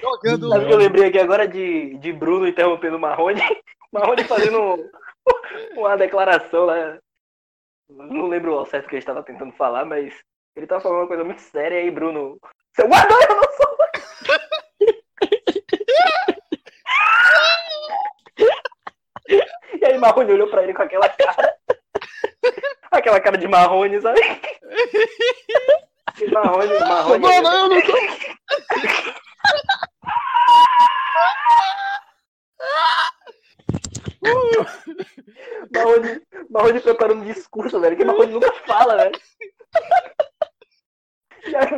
Jogando. Sabe o que eu lembrei aqui agora de, de Bruno interrompendo o Marrone? Marrone fazendo um- uma declaração lá. Não lembro ao certo o que ele estava tentando falar, mas ele estava falando uma coisa muito séria e aí, Bruno. Seu guardão, eu não sou. E aí Marrone olhou pra ele com aquela cara. aquela cara de Marrone, sabe? E Marrone, Marrone. Não, eu não tô. Marrone, Marrone preparando um discurso, velho, que Marrone nunca fala, velho.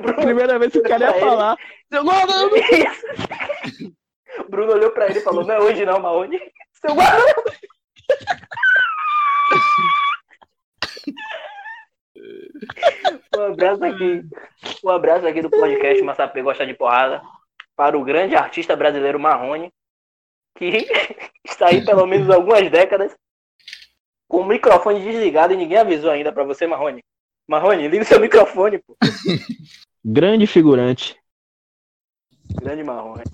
Bruno, Primeira vez que o cara ia falar. Seu! Isso. Bruno olhou pra ele e falou, não é hoje não, Marrone. Seu guardão. Um abraço aqui. Um abraço aqui do podcast Massapê Gosta de Porrada para o grande artista brasileiro Marrone, que está aí pelo menos algumas décadas com o microfone desligado e ninguém avisou ainda pra você, Marrone. Marrone, liga o seu microfone, pô. Grande figurante. Grande Marrone.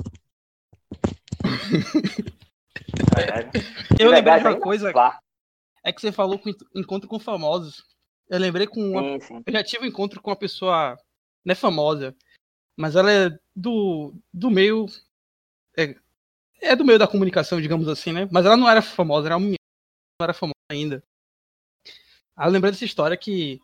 Eu lembrei de uma coisa. É que você falou com encontro com famosos. Eu lembrei com uma. Sim, sim. Eu já tive um encontro com uma pessoa. Não é famosa. Mas ela é do, do meio. É, é do meio da comunicação, digamos assim, né? Mas ela não era famosa, era uma menina, não era famosa ainda. Aí eu lembrei dessa história que.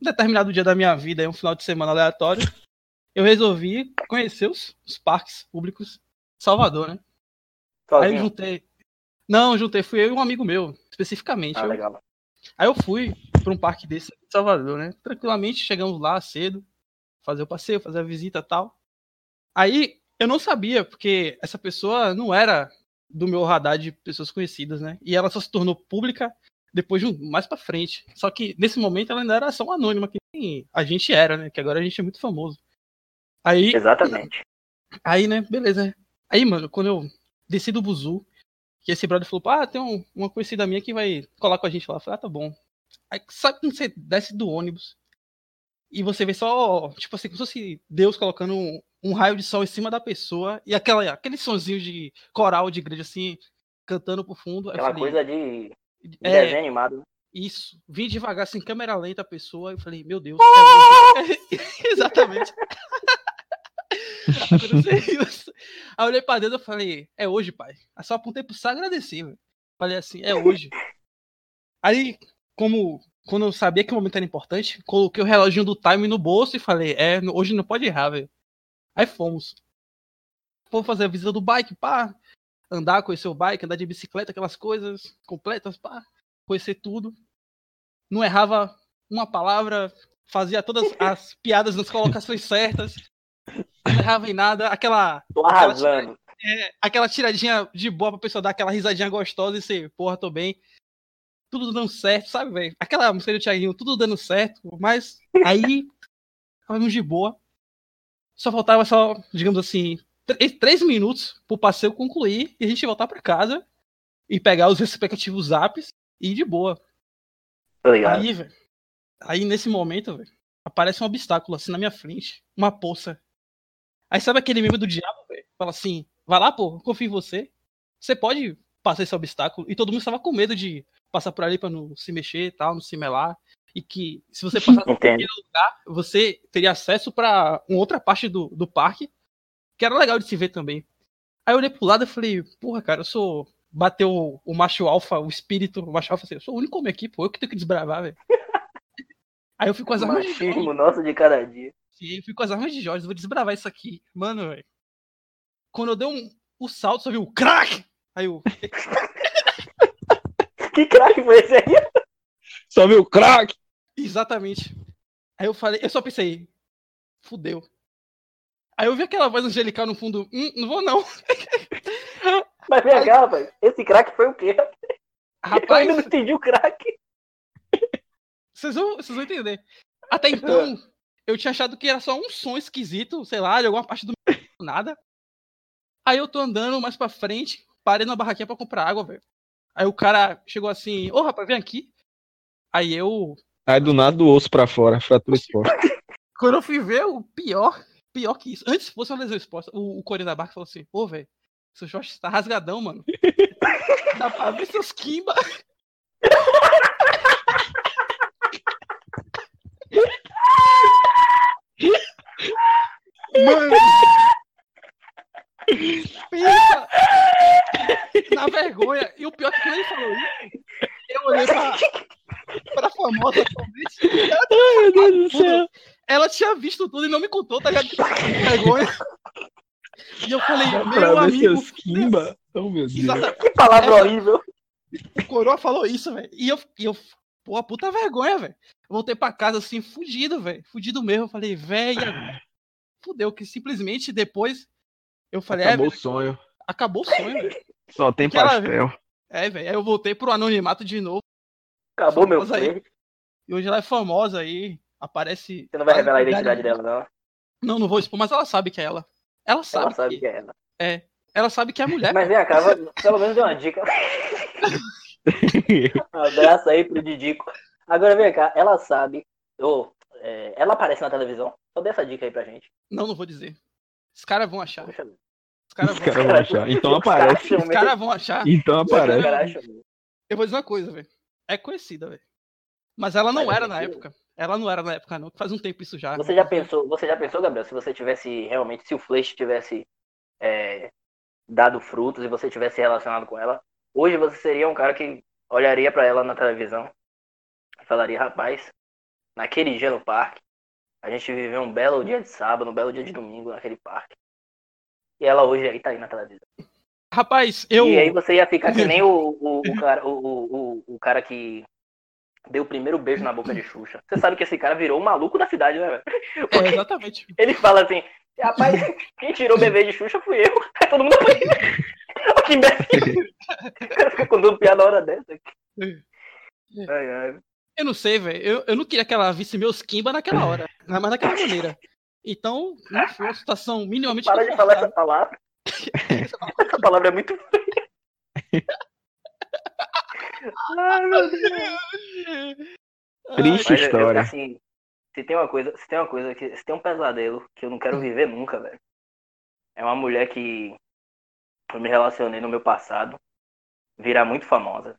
Um determinado dia da minha vida, um final de semana aleatório, eu resolvi conhecer os, os parques públicos de Salvador, né? Aí eu Sozinho. juntei. Não, juntei, fui eu e um amigo meu, especificamente. Ah, Eu- legal. Aí eu fui para um parque desse em Salvador, né? Tranquilamente, chegamos lá cedo, fazer o passeio, fazer a visita tal. Aí eu não sabia, porque essa pessoa não era do meu radar de pessoas conhecidas, né? E ela só se tornou pública depois de um, mais pra frente. Só que nesse momento ela ainda era só uma anônima, que a gente era, né? Que agora a gente é muito famoso. Aí, Exatamente. Aí, né, beleza. Aí, mano, quando eu desci do buzu, que esse brother falou, ah, tem um- uma conhecida minha que vai colar com a gente lá. Eu falei, ah, tá bom. Aí, sabe quando você desce do ônibus e você vê só, tipo assim, como se fosse Deus colocando um, raio de sol em cima da pessoa e aquela, aquele sonzinho de coral de igreja, assim, cantando pro fundo. Aquela falei, coisa de, de É. desenho animado. né? isso, vim devagar, assim, câmera lenta a pessoa, eu falei, meu Deus, é exatamente. Aí eu olhei pra dentro e falei, é hoje, pai. Aí só apontei pro e agradeci, velho. Falei assim, é hoje. Aí, como quando eu sabia que o momento era importante, coloquei o reloginho do time no bolso e falei, é, hoje não pode errar, velho. Aí fomos. Fomos fazer a visita do bike, pá. Andar, conhecer o bike, andar de bicicleta, aquelas coisas completas, pá. Conhecer tudo. Não errava uma palavra, fazia todas as piadas nas colocações certas. Não errava em nada. Aquela. Tô aquela arrasando. É, aquela tiradinha de boa pra pessoa dar aquela risadinha gostosa e ser, porra, tô bem. Tudo dando certo, sabe, velho? Aquela música do Thiaguinho, tudo dando certo, mas aí, estávamos de boa. Só faltava só, digamos assim, três minutos pro passeio concluir e a gente voltar para casa e pegar os respectivos zaps e ir de boa. Aí, velho. Aí nesse momento, velho, aparece um obstáculo assim na minha frente, uma poça. Aí sabe aquele meme do diabo, velho? Fala assim: vai lá, pô, confio em você. Você pode passar esse obstáculo. E todo mundo estava com medo de passar por ali para não se mexer e tal, não se melar. E que se você passar por aquele lugar, você teria acesso para uma outra parte do, do parque, que era legal de se ver também. Aí eu olhei pro lado e falei, porra, cara, eu sou. Bateu o macho alfa, o espírito, o macho alfa, assim, eu sou o único homem aqui, pô, eu que tenho que desbravar, velho. Aí eu fico com as armas de Jorge. nosso de cada dia. Sim, eu fico com as armas de Jorge, vou desbravar isso aqui. Mano, velho. Quando eu dei um, o salto, só viu o crack! Aí eu. que crack foi esse aí? Só viu o crack! Exatamente. Aí eu falei, eu só pensei, fudeu. Aí eu vi aquela voz angelical no fundo, hum, não vou não. Mas vem cá, rapaz, esse crack foi o quê? Rapaz, eu ainda não entendi o crack. Vocês vão, vocês vão entender. Até então, eu tinha achado que era só um som esquisito, sei lá, de alguma parte do nada. Aí eu tô andando mais pra frente, parei na barraquinha pra comprar água, velho. Aí o cara chegou assim, ô rapaz, vem aqui. Aí eu. Aí do nada do osso pra fora, fratura exposta. Quando eu fui ver, o pior, pior que isso. Antes fosse uma lesão exposta, o, o Corinthians da barca falou assim, ô, velho, seu short tá rasgadão, mano. Dá pra ver seus Kimba. Mano! Pensa na vergonha. E o pior é que quando ele falou isso, eu olhei pra, pra famosa atualmente. Ai, meu Deus do céu. Ela tinha visto tudo e não me contou, tá ligado? Vergonha. E eu falei, meu amigo. Kimba. Oh, meu Deus. Que palavra horrível. O Coroa falou isso, velho. E eu, e eu, pô, puta vergonha, velho. Voltei pra casa assim, fudido, velho. Fudido mesmo. Eu falei, velho. Fudeu, que simplesmente depois eu falei, acabou é, o sonho. Acabou o sonho, velho. Só tem pastel. É, velho. Aí eu voltei pro anonimato de novo. Acabou meu aí. E hoje ela é famosa aí. Aparece. Você não vai revelar a identidade dela, não? Não, não vou expor, mas ela sabe que é ela. Ela sabe. Ela sabe que, que é ela. É. Ela sabe que é mulher. Mas vem cá, pelo menos deu uma dica. um abraço aí pro Didico. Agora vem cá, ela sabe. Oh, é, ela aparece na televisão. Só dê essa dica aí pra gente. Não, não vou dizer. Os caras vão achar. Os caras vão, cara vão, achar. Então aparece. Os caras vão achar. Então aparece. Eu vou dizer uma coisa, velho. É conhecida, velho. Mas ela não Mas era na época. Ela não era na época, não. Faz um tempo isso já. Você já pensou, você já pensou, Gabriel, se você tivesse realmente, se o Flash tivesse é, dado frutos e você tivesse relacionado com ela, hoje você seria um cara que olharia para ela na televisão e falaria, rapaz, naquele dia no parque, a gente viveu um belo dia de sábado, um belo dia de domingo naquele parque. E ela hoje aí tá aí na televisão. Rapaz, eu. E aí você ia ficar que nem o, o, o cara, o, o, o cara que deu o primeiro beijo na boca de Xuxa. Você sabe que esse cara virou o maluco da cidade, né, velho? É, exatamente. Ele fala assim, rapaz, quem tirou o bebê de Xuxa fui eu. Aí todo mundo foi. que imbecil. O cara fica contando piada hora dessa. Ai, ai. Eu não sei, velho. Eu, eu não queria que ela visse meus Kimba naquela hora. Mas naquela maneira. Então, não foi uma situação minimamente. Para de falar essa palavra. Essa palavra é muito feia. Ai, meu Deus. Triste Mas, história. Eu, assim, se tem uma coisa, se tem uma coisa que, se tem um pesadelo que eu não quero viver nunca, velho. É uma mulher que eu me relacionei no meu passado, virar muito famosa.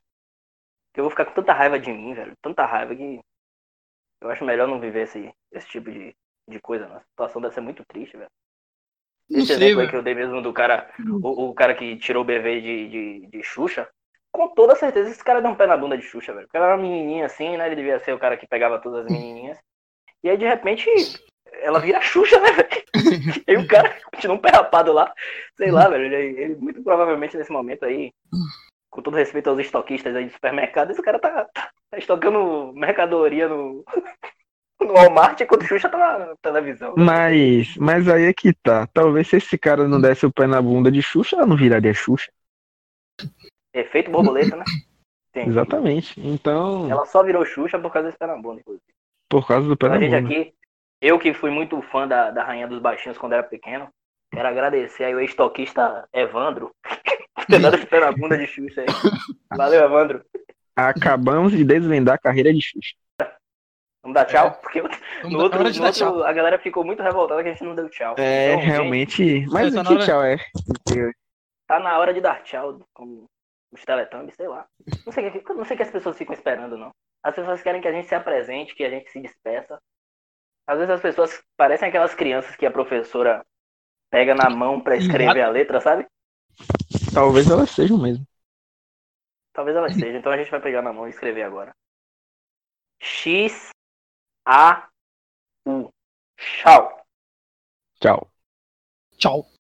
Que eu vou ficar com tanta raiva de mim, velho. Tanta raiva que eu acho melhor não viver esse, esse tipo de, de coisa. A situação deve ser muito triste, velho. Esse sei, exemplo aí que eu dei mesmo do cara, o, o cara que tirou o bebê de, de, de Xuxa, com toda certeza esse cara deu um pé na bunda de Xuxa, velho. Porque ela era uma menininha assim, né? Ele devia ser o cara que pegava todas as menininhas. E aí, de repente, ela vira Xuxa, né, velho? E o cara continua um pé rapado lá. Sei lá, velho. Ele, ele, muito provavelmente nesse momento aí, com todo respeito aos estoquistas aí de supermercado, esse cara tá, tá estocando mercadoria no, no Walmart enquanto o Xuxa tá na televisão. Mas, mas aí é que tá. Talvez se esse cara não desse o pé na bunda de Xuxa, ela não viraria Xuxa. Efeito borboleta, né? Sim. Exatamente. Então. Ela só virou Xuxa por causa desse pé na bunda, inclusive. Por causa do pé na bunda. aqui, eu que fui muito fã da, da Rainha dos Baixinhos quando era pequeno, quero agradecer aí o ex-toquista Evandro, por ter dado pé na bunda de Xuxa aí. Valeu, Evandro. Acabamos de desvendar a carreira de Xuxa. Vamos dar tchau? Porque Vamos no outro, no outro tchau. a galera ficou muito revoltada que a gente não deu tchau. É, Então, gente, realmente. Mas tá o na que hora- tchau é? tá na hora de dar tchau, como os Teletubbies, sei lá. Não sei, não sei o que as pessoas ficam esperando, não. As pessoas querem que a gente se apresente, que a gente se despeça. Às vezes as pessoas parecem aquelas crianças que a professora pega na mão pra escrever a letra, sabe? Talvez elas sejam mesmo. Talvez elas sejam, então a gente vai pegar na mão e escrever agora. X A U. Tchau. Tchau. Tchau.